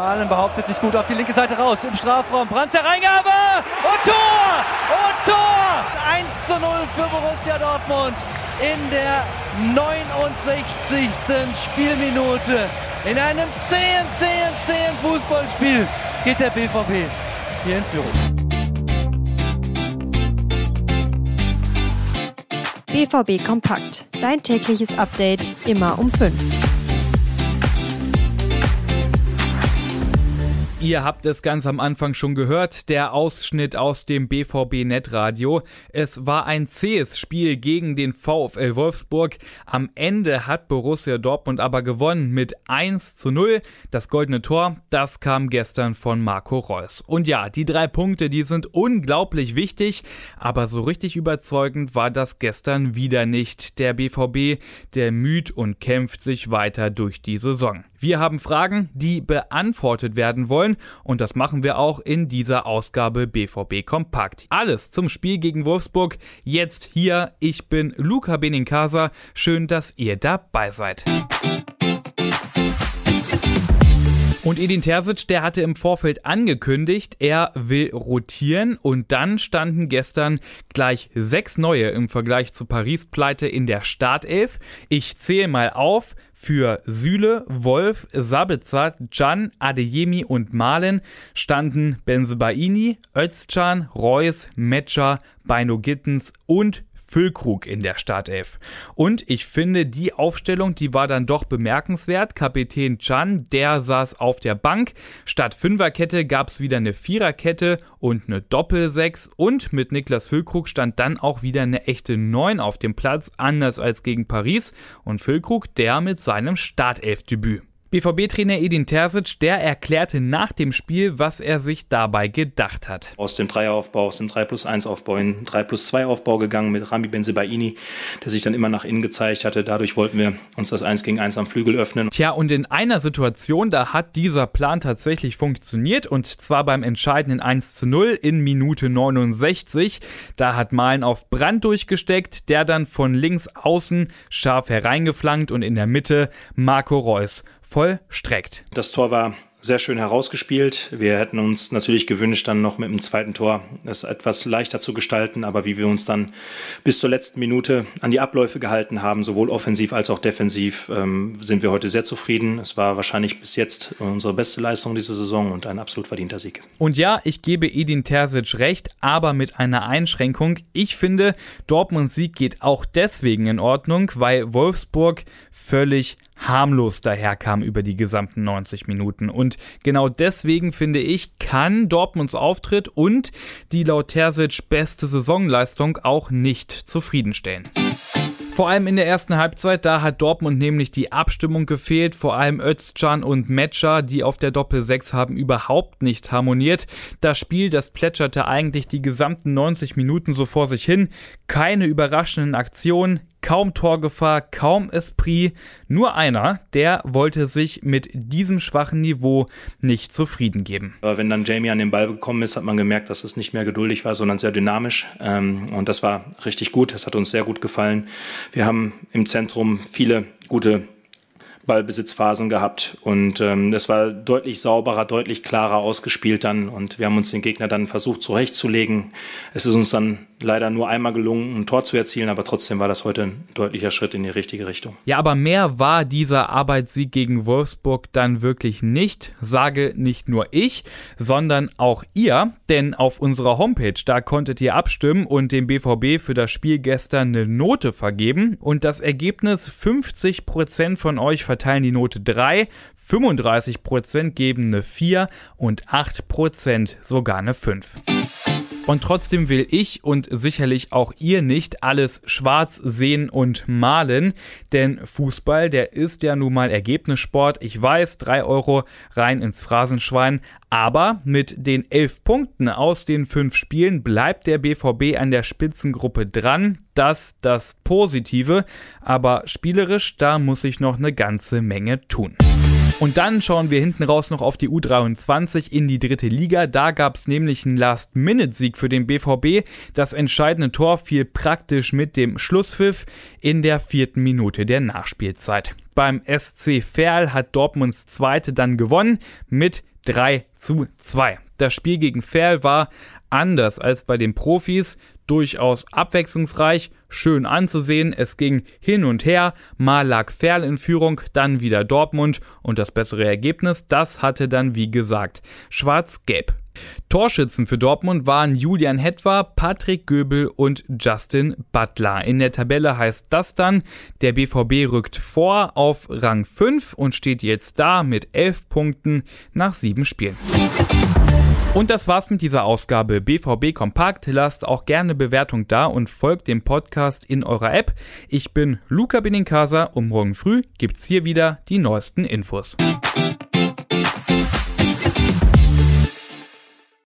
Malen behauptet sich gut auf die linke Seite raus im Strafraum. Brandt Reingabe und Tor! Und Tor! 1 zu 0 für Borussia Dortmund in der 69. Spielminute. In einem 10, 10, 10 Fußballspiel geht der BVB hier in Führung. BVB Kompakt. Dein tägliches Update immer um 5. Ihr habt es ganz am Anfang schon gehört, der Ausschnitt aus dem BVB Netradio. Es war ein zähes Spiel gegen den VfL Wolfsburg. Am Ende hat Borussia Dortmund aber gewonnen mit 1 zu 0. Das goldene Tor, das kam gestern von Marco Reus. Und ja, die drei Punkte, die sind unglaublich wichtig, aber so richtig überzeugend war das gestern wieder nicht. Der BVB, der müht und kämpft sich weiter durch die Saison. Wir haben Fragen, die beantwortet werden wollen und das machen wir auch in dieser Ausgabe BVB Kompakt. Alles zum Spiel gegen Wolfsburg jetzt hier. Ich bin Luca Benincasa. Schön, dass ihr dabei seid. Und Edin Terzic, der hatte im Vorfeld angekündigt, er will rotieren und dann standen gestern gleich sechs neue im Vergleich zu Paris Pleite in der Startelf. Ich zähle mal auf. Für Süle, Wolf, Sabitzer, Can, Adeyemi und Malen standen Benzebaini, Özcan, Reus, Metscher, Beino Gittens und Füllkrug in der Startelf. Und ich finde, die Aufstellung, die war dann doch bemerkenswert. Kapitän Chan, der saß auf der Bank. Statt Fünferkette gab es wieder eine Viererkette und eine Doppelsechs. Und mit Niklas Füllkrug stand dann auch wieder eine echte Neun auf dem Platz, anders als gegen Paris. Und Füllkrug, der mit seinem Startelfdebüt. BVB-Trainer Edin Terzic, der erklärte nach dem Spiel, was er sich dabei gedacht hat. Aus dem Dreieraufbau, aus dem 3 plus 1 Aufbau in 3 plus 2 Aufbau gegangen mit Rami Benzebaini, der sich dann immer nach innen gezeigt hatte. Dadurch wollten wir uns das 1 gegen 1 am Flügel öffnen. Tja, und in einer Situation, da hat dieser Plan tatsächlich funktioniert und zwar beim entscheidenden 1 zu 0 in Minute 69. Da hat Malen auf Brand durchgesteckt, der dann von links außen scharf hereingeflankt und in der Mitte Marco Reus vollstreckt. Das Tor war sehr schön herausgespielt. Wir hätten uns natürlich gewünscht, dann noch mit dem zweiten Tor es etwas leichter zu gestalten, aber wie wir uns dann bis zur letzten Minute an die Abläufe gehalten haben, sowohl offensiv als auch defensiv, ähm, sind wir heute sehr zufrieden. Es war wahrscheinlich bis jetzt unsere beste Leistung diese Saison und ein absolut verdienter Sieg. Und ja, ich gebe Edin Terzic recht, aber mit einer Einschränkung. Ich finde, Dortmunds Sieg geht auch deswegen in Ordnung, weil Wolfsburg völlig harmlos daherkam über die gesamten 90 Minuten. Und genau deswegen finde ich, kann Dortmunds Auftritt und die laut Terzic beste Saisonleistung auch nicht zufriedenstellen. Vor allem in der ersten Halbzeit, da hat Dortmund nämlich die Abstimmung gefehlt. Vor allem Özcan und Metscher, die auf der Doppel-6 haben überhaupt nicht harmoniert. Das Spiel, das plätscherte eigentlich die gesamten 90 Minuten so vor sich hin. Keine überraschenden Aktionen, Kaum Torgefahr, kaum Esprit, nur einer, der wollte sich mit diesem schwachen Niveau nicht zufrieden geben. Aber wenn dann Jamie an den Ball gekommen ist, hat man gemerkt, dass es nicht mehr geduldig war, sondern sehr dynamisch. Ähm, und das war richtig gut, das hat uns sehr gut gefallen. Wir haben im Zentrum viele gute Ballbesitzphasen gehabt und ähm, es war deutlich sauberer, deutlich klarer ausgespielt dann und wir haben uns den Gegner dann versucht zurechtzulegen. Es ist uns dann leider nur einmal gelungen, ein Tor zu erzielen, aber trotzdem war das heute ein deutlicher Schritt in die richtige Richtung. Ja, aber mehr war dieser Arbeitssieg gegen Wolfsburg dann wirklich nicht, sage nicht nur ich, sondern auch ihr, denn auf unserer Homepage, da konntet ihr abstimmen und dem BVB für das Spiel gestern eine Note vergeben und das Ergebnis 50% von euch verteilen die Note 3, 35% geben eine 4 und 8% sogar eine 5. Und trotzdem will ich und sicherlich auch ihr nicht alles schwarz sehen und malen, denn Fußball, der ist ja nun mal Ergebnissport. Ich weiß, drei Euro rein ins Phrasenschwein, aber mit den elf Punkten aus den fünf Spielen bleibt der BVB an der Spitzengruppe dran. Das das Positive, aber spielerisch, da muss ich noch eine ganze Menge tun. Und dann schauen wir hinten raus noch auf die U23 in die dritte Liga. Da gab es nämlich einen Last-Minute-Sieg für den BVB. Das entscheidende Tor fiel praktisch mit dem Schlusspfiff in der vierten Minute der Nachspielzeit. Beim SC Verl hat Dortmunds Zweite dann gewonnen mit 3 zu 2. Das Spiel gegen Ferl war anders als bei den Profis, durchaus abwechslungsreich, schön anzusehen. Es ging hin und her, mal lag Ferl in Führung, dann wieder Dortmund und das bessere Ergebnis, das hatte dann wie gesagt Schwarz-Gelb. Torschützen für Dortmund waren Julian Hetwa, Patrick Göbel und Justin Butler. In der Tabelle heißt das dann, der BVB rückt vor auf Rang 5 und steht jetzt da mit 11 Punkten nach 7 Spielen. Und das war's mit dieser Ausgabe BVB Kompakt. Lasst auch gerne Bewertung da und folgt dem Podcast in eurer App. Ich bin Luca Benincasa und morgen früh gibt's hier wieder die neuesten Infos.